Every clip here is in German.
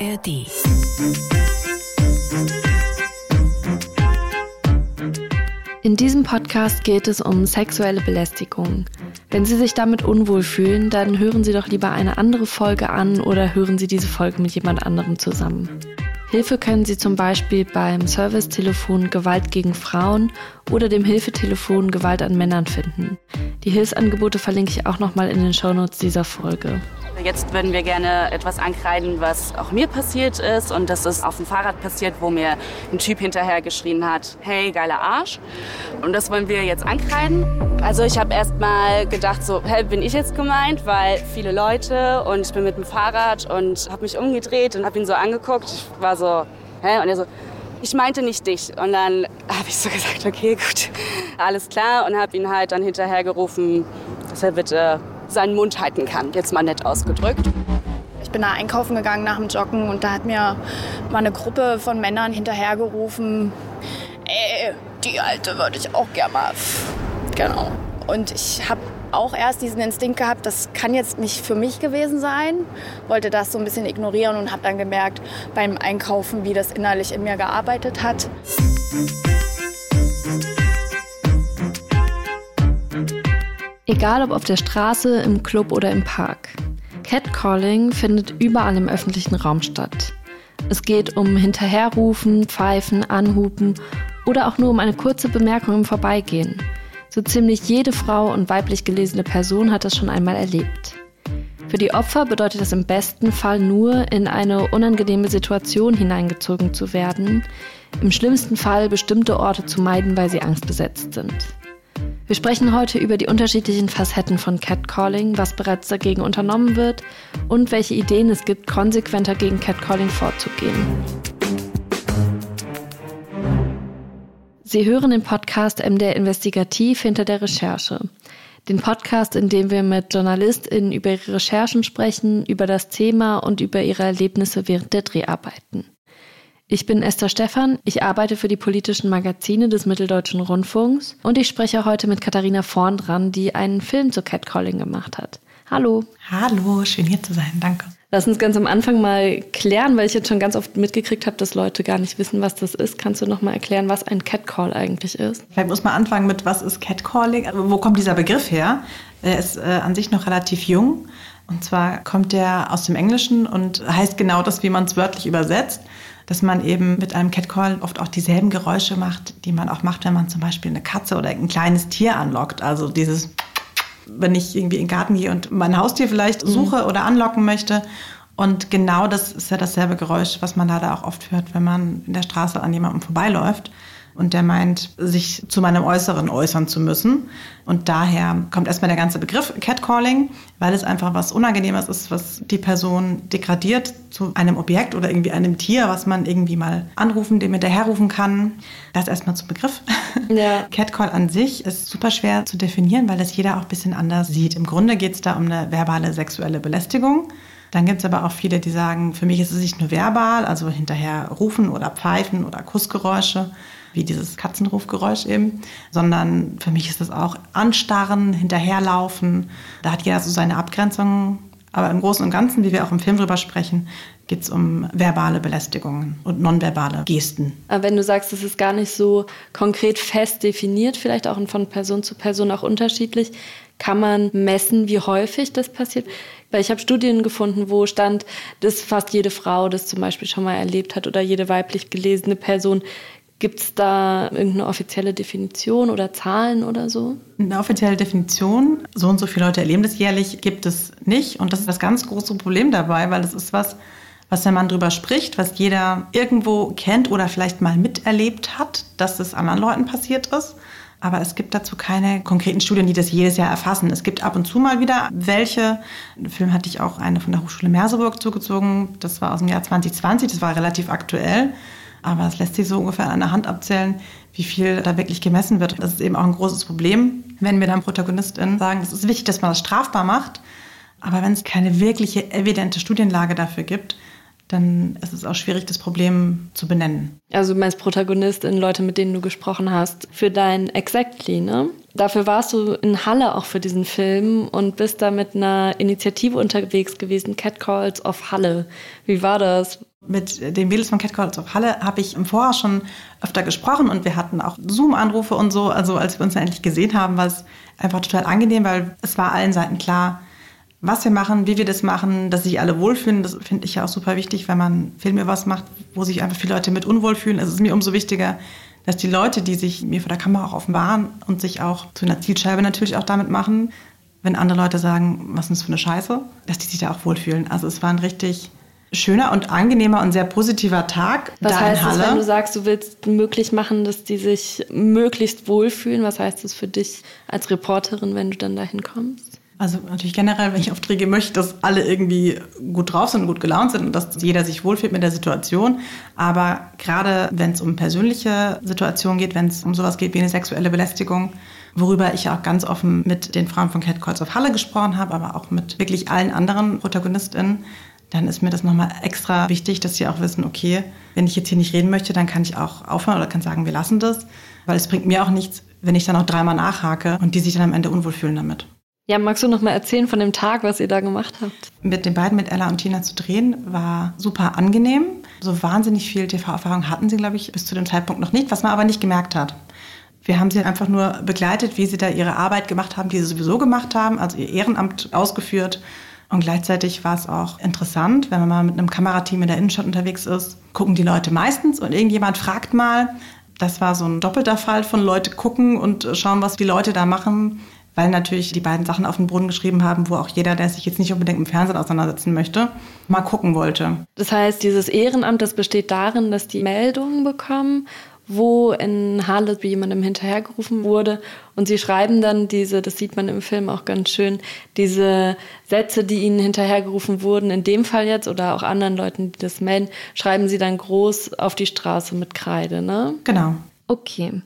ARD. In diesem Podcast geht es um sexuelle Belästigung. Wenn Sie sich damit unwohl fühlen, dann hören Sie doch lieber eine andere Folge an oder hören Sie diese Folge mit jemand anderem zusammen. Hilfe können Sie zum Beispiel beim Servicetelefon Gewalt gegen Frauen oder dem Hilfetelefon Gewalt an Männern finden. Die Hilfsangebote verlinke ich auch nochmal in den Shownotes dieser Folge. Jetzt würden wir gerne etwas ankreiden, was auch mir passiert ist. Und das ist auf dem Fahrrad passiert, wo mir ein Typ hinterher geschrien hat, hey, geiler Arsch. Und das wollen wir jetzt ankreiden. Also ich habe erst mal gedacht, so, hä, bin ich jetzt gemeint? Weil viele Leute und ich bin mit dem Fahrrad und habe mich umgedreht und habe ihn so angeguckt. Ich war so, hä? Und er so, ich meinte nicht dich. Und dann habe ich so gesagt, okay, gut, alles klar. Und habe ihn halt dann hinterher gerufen, dass er bitte seinen Mund halten kann, jetzt mal nett ausgedrückt. Ich bin da einkaufen gegangen nach dem Joggen und da hat mir mal eine Gruppe von Männern hinterhergerufen, ey, die Alte würde ich auch gerne mal. Genau. Und ich habe auch erst diesen Instinkt gehabt, das kann jetzt nicht für mich gewesen sein, wollte das so ein bisschen ignorieren und habe dann gemerkt beim Einkaufen, wie das innerlich in mir gearbeitet hat. Egal ob auf der Straße, im Club oder im Park. Catcalling findet überall im öffentlichen Raum statt. Es geht um Hinterherrufen, Pfeifen, Anhupen oder auch nur um eine kurze Bemerkung im Vorbeigehen. So ziemlich jede Frau und weiblich gelesene Person hat das schon einmal erlebt. Für die Opfer bedeutet das im besten Fall nur, in eine unangenehme Situation hineingezogen zu werden, im schlimmsten Fall bestimmte Orte zu meiden, weil sie angstbesetzt sind. Wir sprechen heute über die unterschiedlichen Facetten von Catcalling, was bereits dagegen unternommen wird und welche Ideen es gibt, konsequenter gegen Catcalling vorzugehen. Sie hören den Podcast MDR Investigativ hinter der Recherche. Den Podcast, in dem wir mit JournalistInnen über ihre Recherchen sprechen, über das Thema und über ihre Erlebnisse während der Dreharbeiten. Ich bin Esther Stephan, ich arbeite für die politischen Magazine des Mitteldeutschen Rundfunks und ich spreche heute mit Katharina Vorn dran, die einen Film zu Catcalling gemacht hat. Hallo. Hallo, schön hier zu sein, danke. Lass uns ganz am Anfang mal klären, weil ich jetzt schon ganz oft mitgekriegt habe, dass Leute gar nicht wissen, was das ist. Kannst du noch mal erklären, was ein Catcall eigentlich ist? Vielleicht muss man anfangen mit, was ist Catcalling? Wo kommt dieser Begriff her? Er ist äh, an sich noch relativ jung. Und zwar kommt er aus dem Englischen und heißt genau das, wie man es wörtlich übersetzt dass man eben mit einem Catcall oft auch dieselben Geräusche macht, die man auch macht, wenn man zum Beispiel eine Katze oder ein kleines Tier anlockt. Also dieses, wenn ich irgendwie in den Garten gehe und mein Haustier vielleicht mhm. suche oder anlocken möchte. Und genau das ist ja dasselbe Geräusch, was man leider auch oft hört, wenn man in der Straße an jemandem vorbeiläuft und der meint, sich zu meinem Äußeren äußern zu müssen. Und daher kommt erstmal der ganze Begriff Catcalling, weil es einfach was Unangenehmes ist, was die Person degradiert zu einem Objekt oder irgendwie einem Tier, was man irgendwie mal anrufen, dem hinterherrufen kann. Das erstmal zum Begriff. Ja. Catcall an sich ist super schwer zu definieren, weil das jeder auch ein bisschen anders sieht. Im Grunde geht es da um eine verbale sexuelle Belästigung. Dann gibt es aber auch viele, die sagen, für mich ist es nicht nur verbal, also hinterher rufen oder pfeifen oder Kussgeräusche, wie dieses Katzenrufgeräusch eben, sondern für mich ist es auch anstarren, hinterherlaufen. Da hat jeder so seine Abgrenzungen. Aber im Großen und Ganzen, wie wir auch im Film drüber sprechen, geht es um verbale Belästigungen und nonverbale Gesten. Aber wenn du sagst, es ist gar nicht so konkret fest definiert, vielleicht auch von Person zu Person auch unterschiedlich, kann man messen, wie häufig das passiert? Weil ich habe Studien gefunden, wo stand, dass fast jede Frau das zum Beispiel schon mal erlebt hat oder jede weiblich gelesene Person Gibt es da irgendeine offizielle Definition oder Zahlen oder so? Eine offizielle Definition, so und so viele Leute erleben das jährlich, gibt es nicht. Und das ist das ganz große Problem dabei, weil es ist was, was der Mann drüber spricht, was jeder irgendwo kennt oder vielleicht mal miterlebt hat, dass es anderen Leuten passiert ist. Aber es gibt dazu keine konkreten Studien, die das jedes Jahr erfassen. Es gibt ab und zu mal wieder welche. Im Film hatte ich auch eine von der Hochschule Merseburg zugezogen. Das war aus dem Jahr 2020, das war relativ aktuell. Aber es lässt sich so ungefähr an der Hand abzählen, wie viel da wirklich gemessen wird. Das ist eben auch ein großes Problem, wenn wir dann ProtagonistInnen sagen, es ist wichtig, dass man das strafbar macht. Aber wenn es keine wirkliche evidente Studienlage dafür gibt, dann ist es auch schwierig, das Problem zu benennen. Also du meinst Protagonistin, Leute, mit denen du gesprochen hast, für dein Exactly, ne? Dafür warst du in Halle auch für diesen Film und bist da mit einer Initiative unterwegs gewesen, Catcalls of Halle. Wie war das? Mit den Mädels von Catcalls auf Halle habe ich im Vorjahr schon öfter gesprochen und wir hatten auch Zoom-Anrufe und so. Also als wir uns endlich gesehen haben, war es einfach total angenehm, weil es war allen Seiten klar, was wir machen, wie wir das machen, dass sich alle wohlfühlen. Das finde ich ja auch super wichtig, wenn man Filme was macht, wo sich einfach viele Leute mit unwohl fühlen. Es ist mir umso wichtiger, dass die Leute, die sich mir vor der Kamera auch offenbaren und sich auch zu einer Zielscheibe natürlich auch damit machen, wenn andere Leute sagen, was ist das für eine Scheiße, dass die sich da auch wohlfühlen. Also es war ein richtig schöner und angenehmer und sehr positiver Tag. Was da heißt in Halle. es, wenn du sagst, du willst möglich machen, dass die sich möglichst wohlfühlen? Was heißt das für dich als Reporterin, wenn du dann dahin kommst? Also natürlich generell, wenn ich Aufträge möchte, dass alle irgendwie gut drauf sind gut gelaunt sind und dass jeder sich wohlfühlt mit der Situation. Aber gerade wenn es um persönliche Situationen geht, wenn es um sowas geht wie eine sexuelle Belästigung, worüber ich auch ganz offen mit den Frauen von Cat Calls of Halle gesprochen habe, aber auch mit wirklich allen anderen ProtagonistInnen, dann ist mir das nochmal extra wichtig, dass sie auch wissen, okay, wenn ich jetzt hier nicht reden möchte, dann kann ich auch aufhören oder kann sagen, wir lassen das. Weil es bringt mir auch nichts, wenn ich dann auch dreimal nachhake und die sich dann am Ende unwohl fühlen damit. Ja, magst du noch mal erzählen von dem Tag, was ihr da gemacht habt? Mit den beiden, mit Ella und Tina zu drehen, war super angenehm. So wahnsinnig viel TV-Erfahrung hatten sie, glaube ich, bis zu dem Zeitpunkt noch nicht, was man aber nicht gemerkt hat. Wir haben sie einfach nur begleitet, wie sie da ihre Arbeit gemacht haben, die sie sowieso gemacht haben, also ihr Ehrenamt ausgeführt. Und gleichzeitig war es auch interessant, wenn man mal mit einem Kamerateam in der Innenstadt unterwegs ist, gucken die Leute meistens und irgendjemand fragt mal. Das war so ein doppelter Fall von Leute gucken und schauen, was die Leute da machen weil natürlich die beiden Sachen auf den Boden geschrieben haben, wo auch jeder, der sich jetzt nicht unbedingt im Fernsehen auseinandersetzen möchte, mal gucken wollte. Das heißt, dieses Ehrenamt, das besteht darin, dass die Meldungen bekommen, wo in Halle jemandem hinterhergerufen wurde. Und sie schreiben dann diese, das sieht man im Film auch ganz schön, diese Sätze, die ihnen hinterhergerufen wurden, in dem Fall jetzt oder auch anderen Leuten, die das melden, schreiben sie dann groß auf die Straße mit Kreide, ne? Genau. Okay.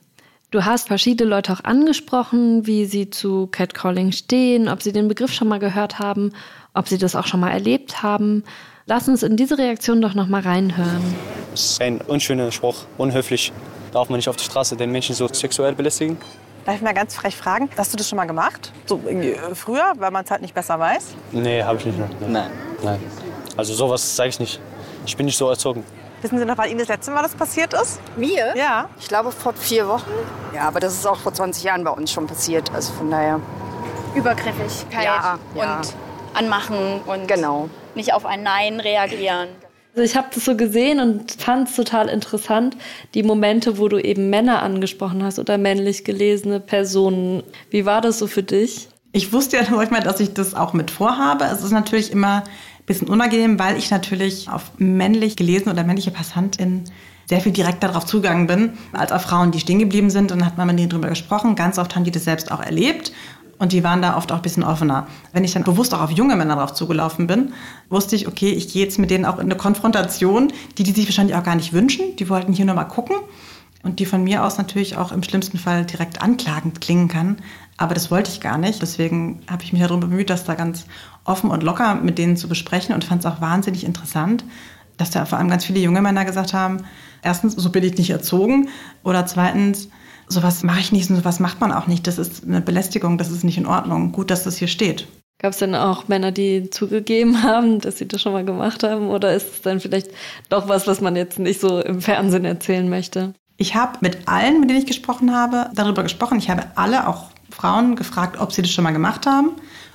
Du hast verschiedene Leute auch angesprochen, wie sie zu Catcalling stehen, ob sie den Begriff schon mal gehört haben, ob sie das auch schon mal erlebt haben. Lass uns in diese Reaktion doch noch mal reinhören. Das ist ein unschöner Spruch, unhöflich. Darf man nicht auf der Straße den Menschen so sexuell belästigen? Darf ich mal ganz frech fragen, hast du das schon mal gemacht? So irgendwie äh, früher, weil man es halt nicht besser weiß? Nee, habe ich nicht. Nein. Nein. Also sowas sage ich nicht. Ich bin nicht so erzogen. Wissen Sie noch, wann Ihnen das letzte Mal das passiert ist? Mir? Ja. Ich glaube vor vier Wochen. Ja, aber das ist auch vor 20 Jahren bei uns schon passiert. Also von daher. Übergriffigkeit Ja, ja. und anmachen und Genau. nicht auf ein Nein reagieren. Also ich habe das so gesehen und fand es total interessant, die Momente, wo du eben Männer angesprochen hast oder männlich gelesene Personen. Wie war das so für dich? Ich wusste ja manchmal, dass ich das auch mit vorhabe. Es ist natürlich immer bisschen unangenehm, weil ich natürlich auf männlich gelesene oder männliche PassantInnen sehr viel direkter darauf zugegangen bin, als auf Frauen, die stehen geblieben sind. Und dann hat man mit denen drüber gesprochen. Ganz oft haben die das selbst auch erlebt. Und die waren da oft auch ein bisschen offener. Wenn ich dann bewusst auch auf junge Männer drauf zugelaufen bin, wusste ich, okay, ich gehe jetzt mit denen auch in eine Konfrontation, die die sich wahrscheinlich auch gar nicht wünschen. Die wollten hier nur mal gucken. Und die von mir aus natürlich auch im schlimmsten Fall direkt anklagend klingen kann. Aber das wollte ich gar nicht. Deswegen habe ich mich darum bemüht, das da ganz offen und locker mit denen zu besprechen und fand es auch wahnsinnig interessant, dass da vor allem ganz viele junge Männer gesagt haben, erstens, so bin ich nicht erzogen oder zweitens, sowas mache ich nicht und sowas macht man auch nicht. Das ist eine Belästigung, das ist nicht in Ordnung. Gut, dass das hier steht. Gab es denn auch Männer, die zugegeben haben, dass sie das schon mal gemacht haben? Oder ist es dann vielleicht doch was, was man jetzt nicht so im Fernsehen erzählen möchte? Ich habe mit allen, mit denen ich gesprochen habe, darüber gesprochen. Ich habe alle, auch Frauen, gefragt, ob sie das schon mal gemacht haben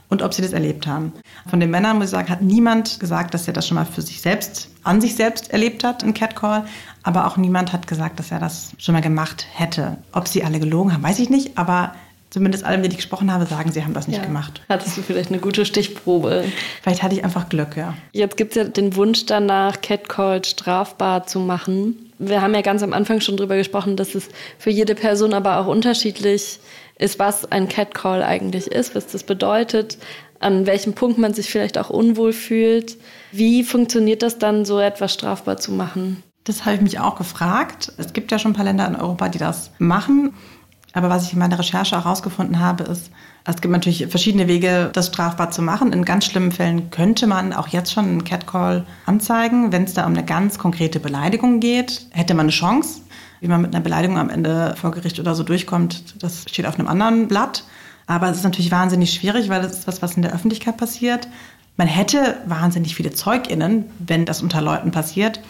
und ob sie das erlebt haben. Von den Männern, muss ich sagen, hat niemand gesagt, dass er das schon mal für sich selbst, an sich selbst erlebt hat, ein Catcall. Aber auch niemand hat gesagt, dass er das schon mal gemacht hätte. Ob sie alle gelogen haben, weiß ich nicht. Aber zumindest alle, mit denen ich gesprochen habe, sagen, sie haben das nicht Ja. gemacht. Hattest du vielleicht eine gute Stichprobe? Vielleicht hatte ich einfach Glück, ja. Jetzt gibt es ja den Wunsch danach, Catcall strafbar zu machen. Wir haben ja ganz am Anfang schon drüber gesprochen, dass es für jede Person aber auch unterschiedlich ist, was ein Catcall eigentlich ist, was das bedeutet, an welchem Punkt man sich vielleicht auch unwohl fühlt. Wie funktioniert das dann, so etwas strafbar zu machen? Das habe ich mich auch gefragt. Es gibt ja schon ein paar Länder in Europa, die das machen. Aber was ich in meiner Recherche herausgefunden habe, ist, es gibt natürlich verschiedene Wege, das strafbar zu machen. In ganz schlimmen Fällen könnte man auch jetzt schon einen Catcall anzeigen. Wenn es da um eine ganz konkrete Beleidigung geht, hätte man eine Chance. Wie man mit einer Beleidigung am Ende vor Gericht oder so durchkommt, das steht auf einem anderen Blatt. Aber es ist natürlich wahnsinnig schwierig, weil es ist was, was in der Öffentlichkeit passiert. Man hätte wahnsinnig viele ZeugInnen, wenn das unter Leuten passiert.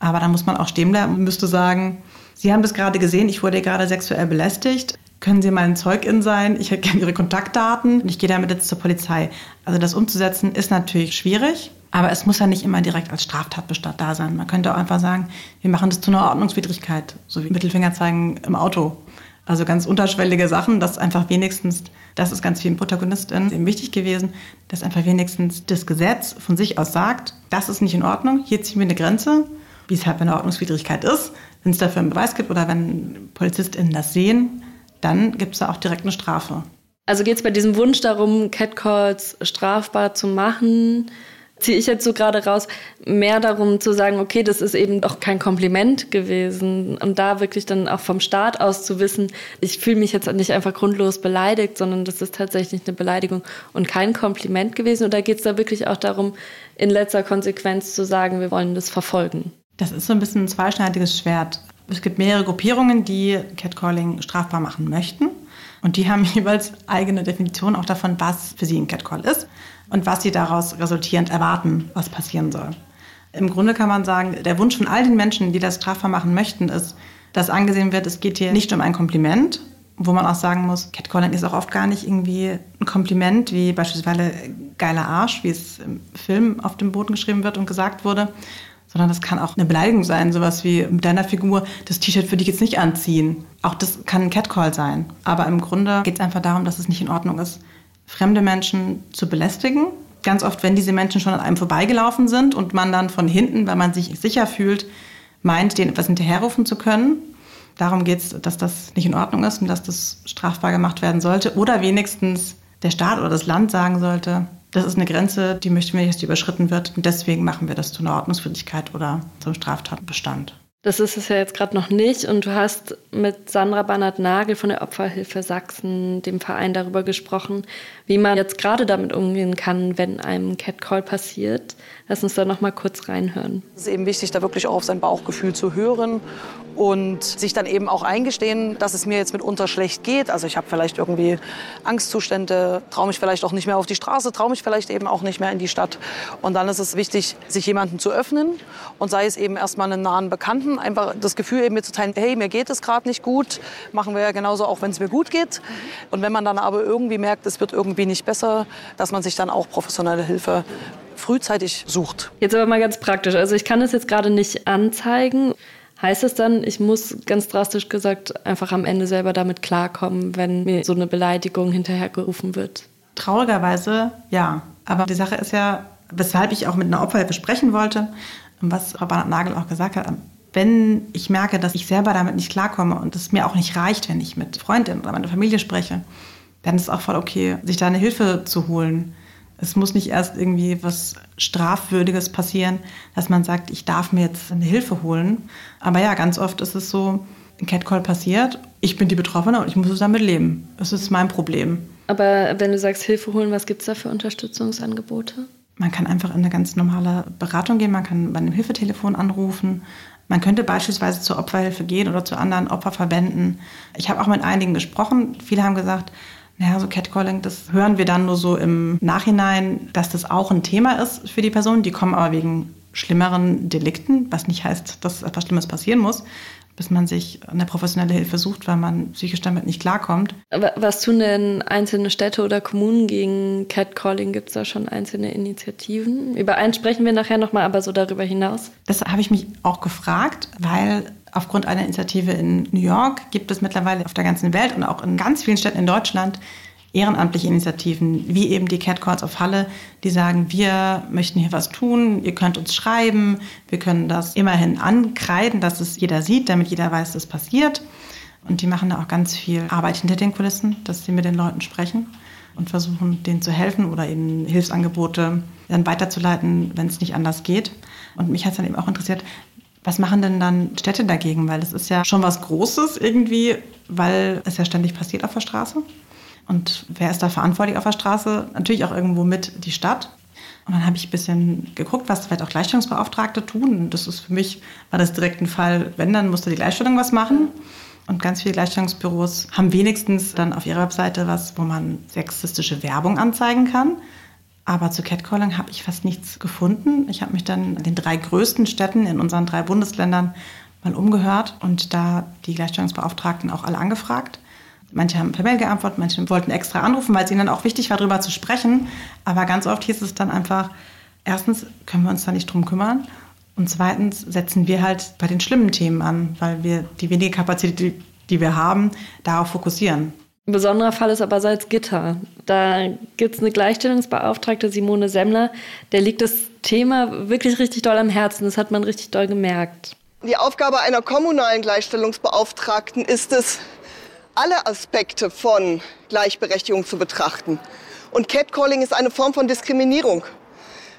Aber da muss man auch stehen bleiben und müsste sagen, Sie haben das gerade gesehen, ich wurde gerade sexuell belästigt. Können Sie mein Zeugin sein? Ich hätte gerne Ihre Kontaktdaten und ich gehe damit jetzt zur Polizei. Also das umzusetzen ist natürlich schwierig, aber es muss ja nicht immer direkt als Straftatbestand da sein. Man könnte auch einfach sagen, wir machen das zu einer Ordnungswidrigkeit, so wie Mittelfinger zeigen im Auto. Also ganz unterschwellige Sachen, dass einfach wenigstens, das ist ganz vielen Protagonistinnen eben wichtig gewesen, dass einfach wenigstens das Gesetz von sich aus sagt, das ist nicht in Ordnung, hier ziehen wir eine Grenze, wie es halt bei einer Ordnungswidrigkeit ist. Wenn es dafür einen Beweis gibt oder wenn PolizistInnen das sehen, dann gibt es da auch direkt eine Strafe. Also geht es bei diesem Wunsch darum, Catcalls strafbar zu machen, ziehe ich jetzt so gerade raus, mehr darum zu sagen, okay, das ist eben doch kein Kompliment gewesen. Und da wirklich dann auch vom Staat aus zu wissen, ich fühle mich jetzt nicht einfach grundlos beleidigt, sondern das ist tatsächlich eine Beleidigung und kein Kompliment gewesen. Oder geht es da wirklich auch darum, in letzter Konsequenz zu sagen, wir wollen das verfolgen? Das ist so ein bisschen ein zweischneidiges Schwert. Es gibt mehrere Gruppierungen, die Catcalling strafbar machen möchten. Und die haben jeweils eigene Definitionen auch davon, was für sie ein Catcall ist und was sie daraus resultierend erwarten, was passieren soll. Im Grunde kann man sagen, der Wunsch von all den Menschen, die das strafbar machen möchten, ist, dass angesehen wird, es geht hier nicht um ein Kompliment, wo man auch sagen muss, Catcalling ist auch oft gar nicht irgendwie ein Kompliment, wie beispielsweise geiler Arsch, wie es im Film auf dem Boden geschrieben wird und gesagt wurde, sondern das kann auch eine Beleidigung sein, sowas wie mit deiner Figur, das T-Shirt würde ich jetzt nicht anziehen. Auch das kann ein Catcall sein. Aber im Grunde geht es einfach darum, dass es nicht in Ordnung ist, fremde Menschen zu belästigen. Ganz oft, wenn diese Menschen schon an einem vorbeigelaufen sind und man dann von hinten, weil man sich sicher fühlt, meint, denen etwas hinterherrufen zu können. Darum geht es, dass das nicht in Ordnung ist und dass das strafbar gemacht werden sollte. Oder wenigstens der Staat oder das Land sagen sollte, das ist eine Grenze, die möchten wir nicht, dass die überschritten wird. Und deswegen machen wir das zu einer Ordnungswidrigkeit oder zum Straftatbestand. Das ist es ja jetzt gerade noch nicht. Und du hast mit Sandra Bannert-Nagel von der Opferhilfe Sachsen, dem Verein, darüber gesprochen, wie man jetzt gerade damit umgehen kann, wenn einem Catcall passiert. Lass uns da noch mal kurz reinhören. Es ist eben wichtig, da wirklich auch auf sein Bauchgefühl zu hören und sich dann eben auch eingestehen, dass es mir jetzt mitunter schlecht geht. Also ich habe vielleicht irgendwie Angstzustände, traue mich vielleicht auch nicht mehr auf die Straße, traue mich vielleicht eben auch nicht mehr in die Stadt. Und dann ist es wichtig, sich jemandem zu öffnen und sei es eben erstmal einen nahen Bekannten, einfach das Gefühl eben mitzuteilen, hey, mir geht es gerade nicht gut, machen wir ja genauso auch, wenn es mir gut geht. Und wenn man dann aber irgendwie merkt, es wird irgendwie nicht besser, dass man sich dann auch professionelle Hilfe frühzeitig sucht. Jetzt aber mal ganz praktisch. Also ich kann das jetzt gerade nicht anzeigen. Heißt es dann, ich muss ganz drastisch gesagt einfach am Ende selber damit klarkommen, wenn mir so eine Beleidigung hinterhergerufen wird? Traurigerweise ja. Aber die Sache ist ja, weshalb ich auch mit einer Opferhilfe sprechen wollte, was Frau Nagel auch gesagt hat, wenn ich merke, dass ich selber damit nicht klarkomme und es mir auch nicht reicht, wenn ich mit Freundinnen oder meiner Familie spreche, dann ist es auch voll okay, sich da eine Hilfe zu holen. Es muss nicht erst irgendwie was Strafwürdiges passieren, dass man sagt, ich darf mir jetzt eine Hilfe holen. Aber ja, ganz oft ist es so, ein Catcall passiert, ich bin die Betroffene und ich muss damit leben. Das ist mein Problem. Aber wenn du sagst Hilfe holen, was gibt es da für Unterstützungsangebote? Man kann einfach in eine ganz normale Beratung gehen, man kann bei einem Hilfetelefon anrufen. Man könnte beispielsweise zur Opferhilfe gehen oder zu anderen Opferverbänden. Ich habe auch mit einigen gesprochen. Viele haben gesagt, naja, so Catcalling, das hören wir dann nur so im Nachhinein, dass das auch ein Thema ist für die Personen. Die kommen aber wegen schlimmeren Delikten, was nicht heißt, dass etwas Schlimmes passieren muss, bis man sich eine professionelle Hilfe sucht, weil man psychisch damit nicht klarkommt. Was tun denn einzelne Städte oder Kommunen gegen Catcalling? Gibt es da schon einzelne Initiativen? Über eins sprechen wir nachher nochmal, aber so darüber hinaus. Das habe ich mich auch gefragt, weil Aufgrund einer Initiative in New York gibt es mittlerweile auf der ganzen Welt und auch in ganz vielen Städten in Deutschland ehrenamtliche Initiativen, wie eben die Cat Calls of Halle, die sagen, wir möchten hier was tun, ihr könnt uns schreiben, wir können das immerhin ankreiden, dass es jeder sieht, damit jeder weiß, dass passiert. Und die machen da auch ganz viel Arbeit hinter den Kulissen, dass sie mit den Leuten sprechen und versuchen, denen zu helfen oder ihnen Hilfsangebote dann weiterzuleiten, wenn es nicht anders geht. Und mich hat es dann eben auch interessiert, was machen denn dann Städte dagegen? Weil es ist ja schon was Großes irgendwie, weil es ja ständig passiert auf der Straße. Und wer ist da verantwortlich auf der Straße? Natürlich auch irgendwo mit die Stadt. Und dann habe ich ein bisschen geguckt, was vielleicht auch Gleichstellungsbeauftragte tun. Und das ist für mich, war das direkt ein Fall, wenn, dann musste die Gleichstellung was machen. Und ganz viele Gleichstellungsbüros haben wenigstens dann auf ihrer Webseite was, wo man sexistische Werbung anzeigen kann. Aber zu Catcalling habe ich fast nichts gefunden. Ich habe mich dann in den drei größten Städten in unseren drei Bundesländern mal umgehört und da die Gleichstellungsbeauftragten auch alle angefragt. Manche haben per Mail geantwortet, manche wollten extra anrufen, weil es ihnen dann auch wichtig war, darüber zu sprechen. Aber ganz oft hieß es dann einfach, erstens können wir uns da nicht drum kümmern und zweitens setzen wir halt bei den schlimmen Themen an, weil wir die wenige Kapazität, die wir haben, darauf fokussieren. Ein besonderer Fall ist aber Salzgitter. Da gibt es eine Gleichstellungsbeauftragte, Simone Semmler, der liegt das Thema wirklich richtig doll am Herzen. Das hat man richtig doll gemerkt. Die Aufgabe einer kommunalen Gleichstellungsbeauftragten ist es, alle Aspekte von Gleichberechtigung zu betrachten. Und Catcalling ist eine Form von Diskriminierung.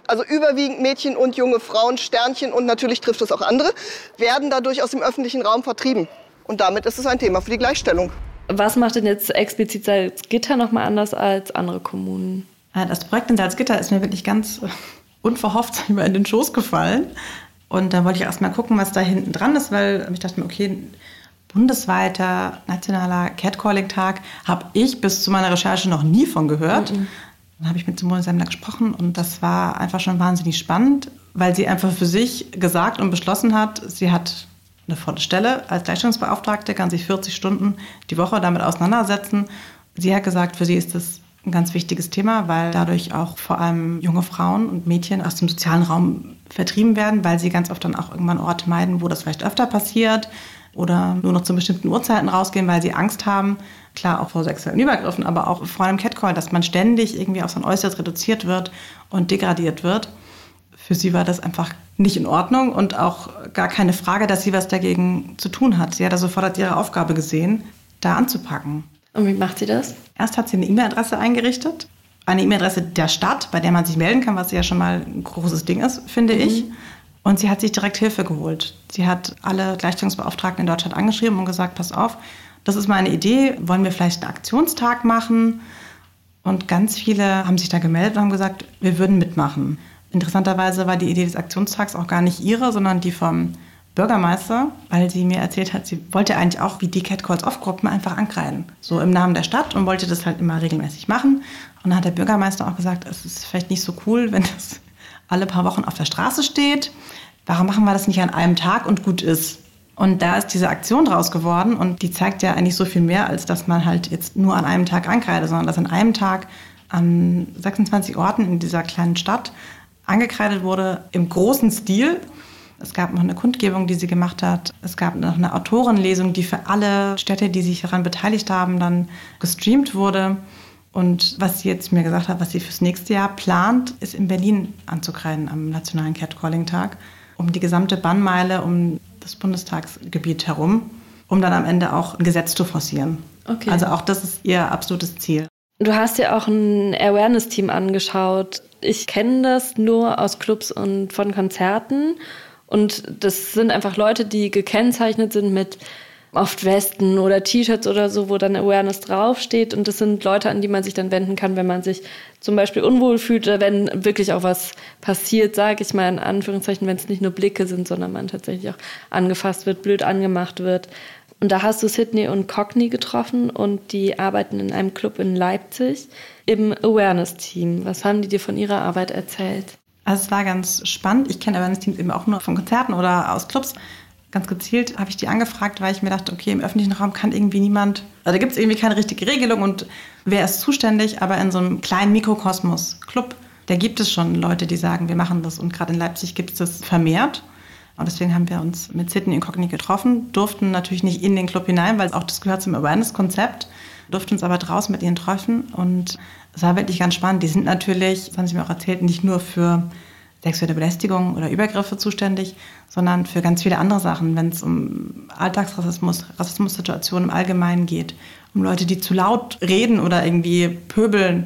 Also überwiegend Mädchen und junge Frauen, Sternchen und natürlich trifft es auch andere, werden dadurch aus dem öffentlichen Raum vertrieben. Und damit ist es ein Thema für die Gleichstellung. Was macht denn jetzt explizit Salzgitter nochmal anders als andere Kommunen? Das Projekt in Salzgitter ist mir wirklich ganz unverhofft in den Schoß gefallen. Und dann wollte ich erst mal gucken, was da hinten dran ist, weil ich dachte mir, okay, bundesweiter nationaler Catcalling-Tag habe ich bis zu meiner Recherche noch nie von gehört. Mhm. Dann habe ich mit Simone Semmler gesprochen und das war einfach schon wahnsinnig spannend, weil sie einfach für sich gesagt und beschlossen hat, sie hat eine volle Stelle als Gleichstellungsbeauftragte, kann sich 40 Stunden die Woche damit auseinandersetzen. Sie hat gesagt, für sie ist das ein ganz wichtiges Thema, weil dadurch auch vor allem junge Frauen und Mädchen aus dem sozialen Raum vertrieben werden, weil sie ganz oft dann auch irgendwann Orte meiden, wo das vielleicht öfter passiert oder nur noch zu bestimmten Uhrzeiten rausgehen, weil sie Angst haben, klar auch vor sexuellen Übergriffen, aber auch vor einem Catcall, dass man ständig irgendwie auf sein Äußeres reduziert wird und degradiert wird. Für sie war das einfach nicht in Ordnung und auch gar keine Frage, dass sie was dagegen zu tun hat. Sie hat da sofort ihre Aufgabe gesehen, da anzupacken. Und wie macht sie das? Erst hat sie eine E-Mail-Adresse eingerichtet, eine E-Mail-Adresse der Stadt, bei der man sich melden kann, was ja schon mal ein großes Ding ist, finde mhm. ich. Und sie hat sich direkt Hilfe geholt. Sie hat alle Gleichstellungsbeauftragten in Deutschland angeschrieben und gesagt, pass auf, das ist meine Idee, wollen wir vielleicht einen Aktionstag machen? Und ganz viele haben sich da gemeldet und haben gesagt, wir würden mitmachen. Interessanterweise war die Idee des Aktionstags auch gar nicht ihre, sondern die vom Bürgermeister, weil sie mir erzählt hat, sie wollte eigentlich auch wie die Cat Calls Off Gruppen einfach ankreiden. So im Namen der Stadt und wollte das halt immer regelmäßig machen. Und dann hat der Bürgermeister auch gesagt, es ist vielleicht nicht so cool, wenn das alle paar Wochen auf der Straße steht. Warum machen wir das nicht an einem Tag und gut ist? Und da ist diese Aktion draus geworden und die zeigt ja eigentlich so viel mehr, als dass man halt jetzt nur an einem Tag ankreidet, sondern dass an einem Tag an 26 Orten in dieser kleinen Stadt angekreidet wurde im großen Stil. Es gab noch eine Kundgebung, die sie gemacht hat. Es gab noch eine Autorenlesung, die für alle Städte, die sich daran beteiligt haben, dann gestreamt wurde. Und was sie jetzt mir gesagt hat, was sie fürs nächste Jahr plant, ist in Berlin anzukreiden am Nationalen Catcalling-Tag, um die gesamte Bannmeile um das Bundestagsgebiet herum, um dann am Ende auch ein Gesetz zu forcieren. Okay. Also auch das ist ihr absolutes Ziel. Du hast ja auch ein Awareness-Team angeschaut. Ich kenne das nur aus Clubs und von Konzerten. Und das sind einfach Leute, die gekennzeichnet sind mit oft Westen oder T-Shirts oder so, wo dann Awareness draufsteht. Und das sind Leute, an die man sich dann wenden kann, wenn man sich zum Beispiel unwohl fühlt oder wenn wirklich auch was passiert, sage ich mal in Anführungszeichen, wenn es nicht nur Blicke sind, sondern man tatsächlich auch angefasst wird, blöd angemacht wird. Und da hast du Sydney und Cockney getroffen und die arbeiten in einem Club in Leipzig im Awareness-Team. Was haben die dir von ihrer Arbeit erzählt? Also es war ganz spannend. Ich kenne Awareness-Teams eben auch nur von Konzerten oder aus Clubs ganz gezielt habe ich die angefragt, weil ich mir dachte, okay, im öffentlichen Raum kann irgendwie niemand, also da gibt es irgendwie keine richtige Regelung und wer ist zuständig, aber in so einem kleinen Mikrokosmos, Club, da gibt es schon Leute, die sagen, wir machen das und gerade in Leipzig gibt es das vermehrt. Und deswegen haben wir uns mit Sydney Incogni getroffen, durften natürlich nicht in den Club hinein, weil auch das gehört zum Awareness-Konzept, durften uns aber draußen mit ihnen treffen und es war wirklich ganz spannend. Die sind natürlich, das haben sie mir auch erzählt, nicht nur für sexuelle Belästigung oder Übergriffe zuständig, sondern für ganz viele andere Sachen, wenn es um Alltagsrassismus, Rassismussituationen im Allgemeinen geht, um Leute, die zu laut reden oder irgendwie pöbeln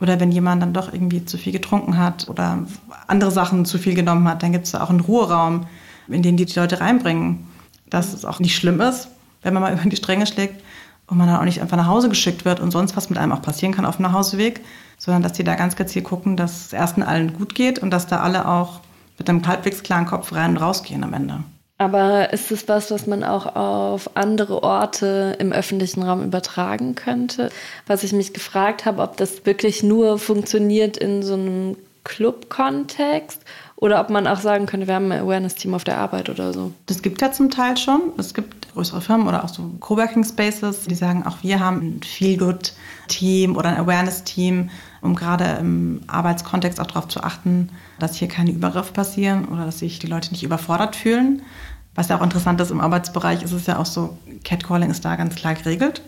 oder wenn jemand dann doch irgendwie zu viel getrunken hat oder andere Sachen zu viel genommen hat, dann gibt es da auch einen Ruheraum, in den die, die Leute reinbringen, dass es auch nicht schlimm ist, wenn man mal über die Stränge schlägt und man dann auch nicht einfach nach Hause geschickt wird und sonst was mit einem auch passieren kann auf dem Nachhauseweg, sondern dass die da ganz gezielt gucken, dass es ersten allen gut geht und dass da alle auch mit einem halbwegs klaren Kopf rein und rausgehen am Ende. Aber ist es was, was man auch auf andere Orte im öffentlichen Raum übertragen könnte? Was ich mich gefragt habe, ob das wirklich nur funktioniert in so einem Club-Kontext oder ob man auch sagen könnte, wir haben ein Awareness-Team auf der Arbeit oder so. Das gibt ja zum Teil schon. Es gibt größere Firmen oder auch so Coworking Spaces, die sagen, auch wir haben ein Feel-Good-Team oder ein Awareness-Team, um gerade im Arbeitskontext auch darauf zu achten, dass hier keine Übergriffe passieren oder dass sich die Leute nicht überfordert fühlen. Was ja auch interessant ist, im Arbeitsbereich ist es ja auch so, Catcalling ist da ganz klar geregelt.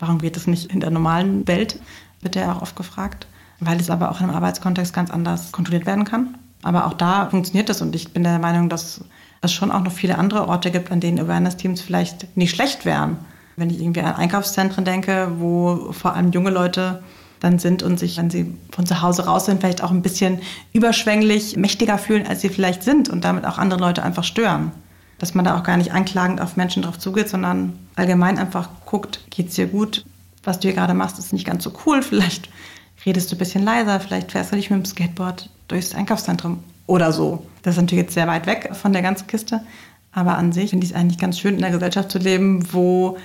Warum geht es nicht in der normalen Welt, wird ja auch oft gefragt. Weil es aber auch im Arbeitskontext ganz anders kontrolliert werden kann. Aber auch da funktioniert das und ich bin der Meinung, dass es schon auch noch viele andere Orte gibt, an denen Awareness-Teams vielleicht nicht schlecht wären. Wenn ich irgendwie an Einkaufszentren denke, wo vor allem junge Leute dann sind und sich, wenn sie von zu Hause raus sind, vielleicht auch ein bisschen überschwänglich mächtiger fühlen, als sie vielleicht sind und damit auch andere Leute einfach stören. Dass man da auch gar nicht anklagend auf Menschen drauf zugeht, sondern allgemein einfach guckt, geht's dir gut? Was du hier gerade machst, ist nicht ganz so cool. Vielleicht redest du ein bisschen leiser, vielleicht fährst du nicht mit dem Skateboard durchs Einkaufszentrum oder so. Das ist natürlich jetzt sehr weit weg von der ganzen Kiste. Aber an sich finde ich es eigentlich ganz schön, in einer Gesellschaft zu leben, wo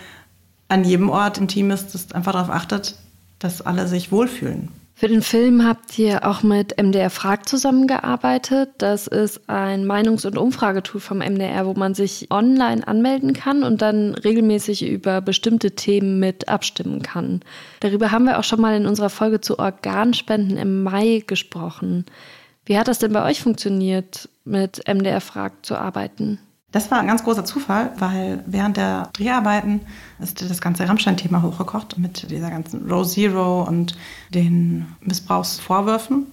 an jedem Ort ein Team ist, das einfach darauf achtet, dass alle sich wohlfühlen. Für den Film habt ihr auch mit MDR Frag zusammengearbeitet. Das ist ein Meinungs- und Umfragetool vom MDR, wo man sich online anmelden kann und dann regelmäßig über bestimmte Themen mit abstimmen kann. Darüber haben wir auch schon mal in unserer Folge zu Organspenden im Mai gesprochen. Wie hat das denn bei euch funktioniert, mit MDR Frag zu arbeiten? Das war ein ganz großer Zufall, weil während der Dreharbeiten ist das ganze Rammstein-Thema hochgekocht mit dieser ganzen Row Zero und den Missbrauchsvorwürfen.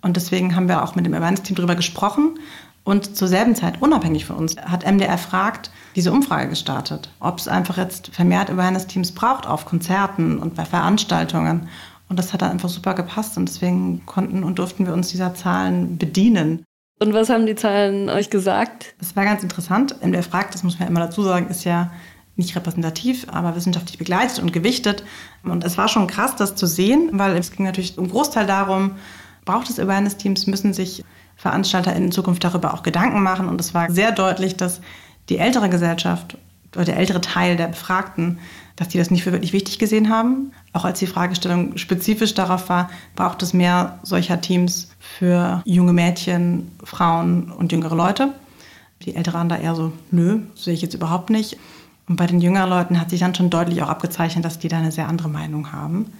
Und deswegen haben wir auch mit dem Awareness-Team darüber gesprochen. Und zur selben Zeit, unabhängig von uns, hat MDR fragt, diese Umfrage gestartet, ob es einfach jetzt vermehrt Awareness-Teams braucht auf Konzerten und bei Veranstaltungen. Und das hat dann einfach super gepasst und deswegen konnten und durften wir uns dieser Zahlen bedienen. Und was haben die Zahlen euch gesagt? Das war ganz interessant. MDR fragt, das muss man immer dazu sagen, ist ja nicht repräsentativ, aber wissenschaftlich begleitet und gewichtet. Und es war schon krass, das zu sehen, weil es ging natürlich im Großteil darum, braucht es Awareness-Teams, müssen sich Veranstalter in Zukunft darüber auch Gedanken machen. Und es war sehr deutlich, dass die ältere Gesellschaft oder der ältere Teil der Befragten, dass die das nicht für wirklich wichtig gesehen haben. Auch als die Fragestellung spezifisch darauf war, braucht es mehr solcher Teams für junge Mädchen, Frauen und jüngere Leute. Die Älteren da eher so, nö, sehe ich jetzt überhaupt nicht. Und bei den jüngeren Leuten hat sich dann schon deutlich auch abgezeichnet, dass die da eine sehr andere Meinung haben.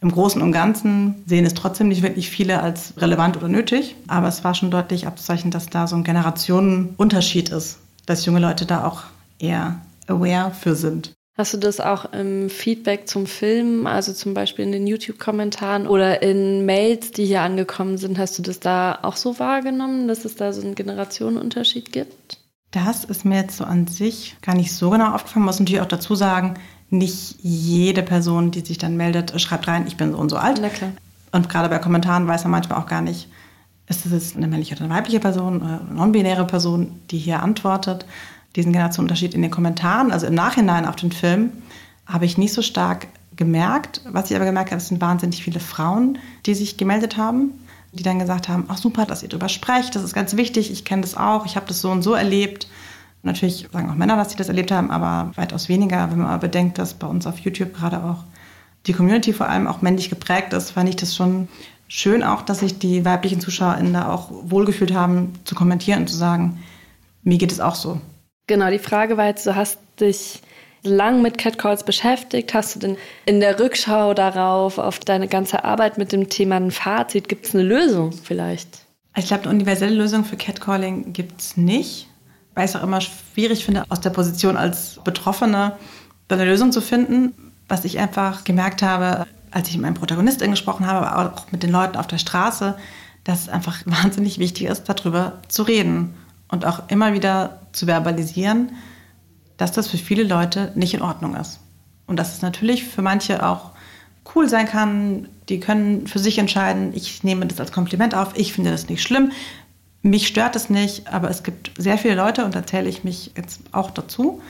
Im Großen und Ganzen sehen es trotzdem nicht wirklich viele als relevant oder nötig, aber es war schon deutlich abzuzeichnen, dass da so ein Generationenunterschied ist, dass junge Leute da auch eher aware für sind. Hast du das auch im Feedback zum Film, also zum Beispiel in den YouTube-Kommentaren oder in Mails, die hier angekommen sind, hast du das da auch so wahrgenommen, dass es da so einen Generationenunterschied gibt? Das ist mir jetzt so an sich gar nicht so genau aufgefallen. Man muss natürlich auch dazu sagen, nicht jede Person, die sich dann meldet, schreibt rein, ich bin so und so alt. Und gerade bei Kommentaren weiß man manchmal auch gar nicht, ist es jetzt eine männliche oder eine weibliche Person eine non-binäre Person, die hier antwortet diesen Generationenunterschied in den Kommentaren, also im Nachhinein auf den Film, habe ich nicht so stark gemerkt. Was ich aber gemerkt habe, es sind wahnsinnig viele Frauen, die sich gemeldet haben, die dann gesagt haben, ach super, dass ihr darüber sprecht, das ist ganz wichtig, ich kenne das auch, ich habe das so und so erlebt. natürlich sagen auch Männer, dass sie das erlebt haben, aber weitaus weniger, wenn man aber bedenkt, dass bei uns auf YouTube gerade auch die Community vor allem auch männlich geprägt ist, fand ich das schon schön auch, dass sich die weiblichen ZuschauerInnen da auch wohlgefühlt haben, zu kommentieren und zu sagen, mir geht es auch so. Genau, die Frage war jetzt, du hast dich lang mit Catcalls beschäftigt. Hast du denn in der Rückschau darauf, auf deine ganze Arbeit mit dem Thema ein Fazit? Gibt es eine Lösung vielleicht? Ich glaube, eine universelle Lösung für Catcalling gibt es nicht, weil ich es auch immer schwierig finde, aus der Position als Betroffene eine Lösung zu finden. Was ich einfach gemerkt habe, als ich mit meinem Protagonistin gesprochen habe, aber auch mit den Leuten auf der Straße, dass es einfach wahnsinnig wichtig ist, darüber zu reden und auch immer wieder zu verbalisieren, dass das für viele Leute nicht in Ordnung ist. Und dass es natürlich für manche auch cool sein kann. Die können für sich entscheiden, ich nehme das als Kompliment auf, ich finde das nicht schlimm, mich stört es nicht, aber es gibt sehr viele Leute, und da zähle ich mich jetzt auch dazu,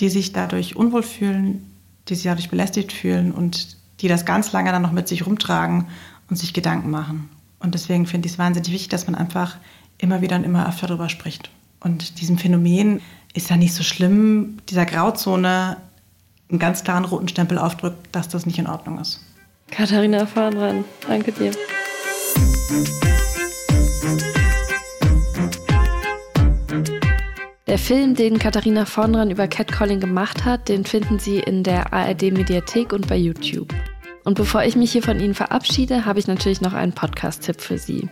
die sich dadurch unwohl fühlen, die sich dadurch belästigt fühlen und die das ganz lange dann noch mit sich rumtragen und sich Gedanken machen. Und deswegen finde ich es wahnsinnig wichtig, dass man einfach immer wieder und immer öfter darüber spricht. Und diesem Phänomen ist ja nicht so schlimm, dieser Grauzone einen ganz klaren roten Stempel aufdrückt, dass das nicht in Ordnung ist. Katharina Fahnran, danke dir. Der Film, den Katharina Vornran über Catcalling gemacht hat, den finden Sie in der ARD-Mediathek und bei YouTube. Und bevor ich mich hier von Ihnen verabschiede, habe ich natürlich noch einen Podcast-Tipp für Sie.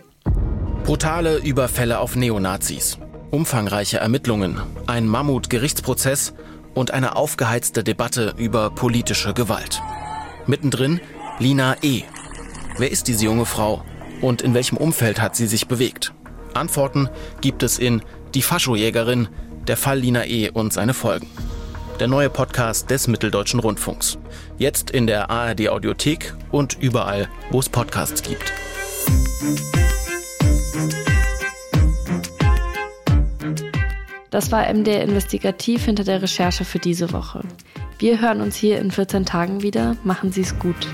Brutale Überfälle auf Neonazis, umfangreiche Ermittlungen, ein Mammut-Gerichtsprozess und eine aufgeheizte Debatte über politische Gewalt. Mittendrin Lina E. Wer ist diese junge Frau und in welchem Umfeld hat sie sich bewegt? Antworten gibt es in Die Faschojägerin, der Fall Lina E. und seine Folgen. Der neue Podcast des Mitteldeutschen Rundfunks. Jetzt in der ARD Audiothek und überall, wo es Podcasts gibt. Das war MDR Investigativ hinter der Recherche für diese Woche. Wir hören uns hier in 14 Tagen wieder. Machen Sie es gut.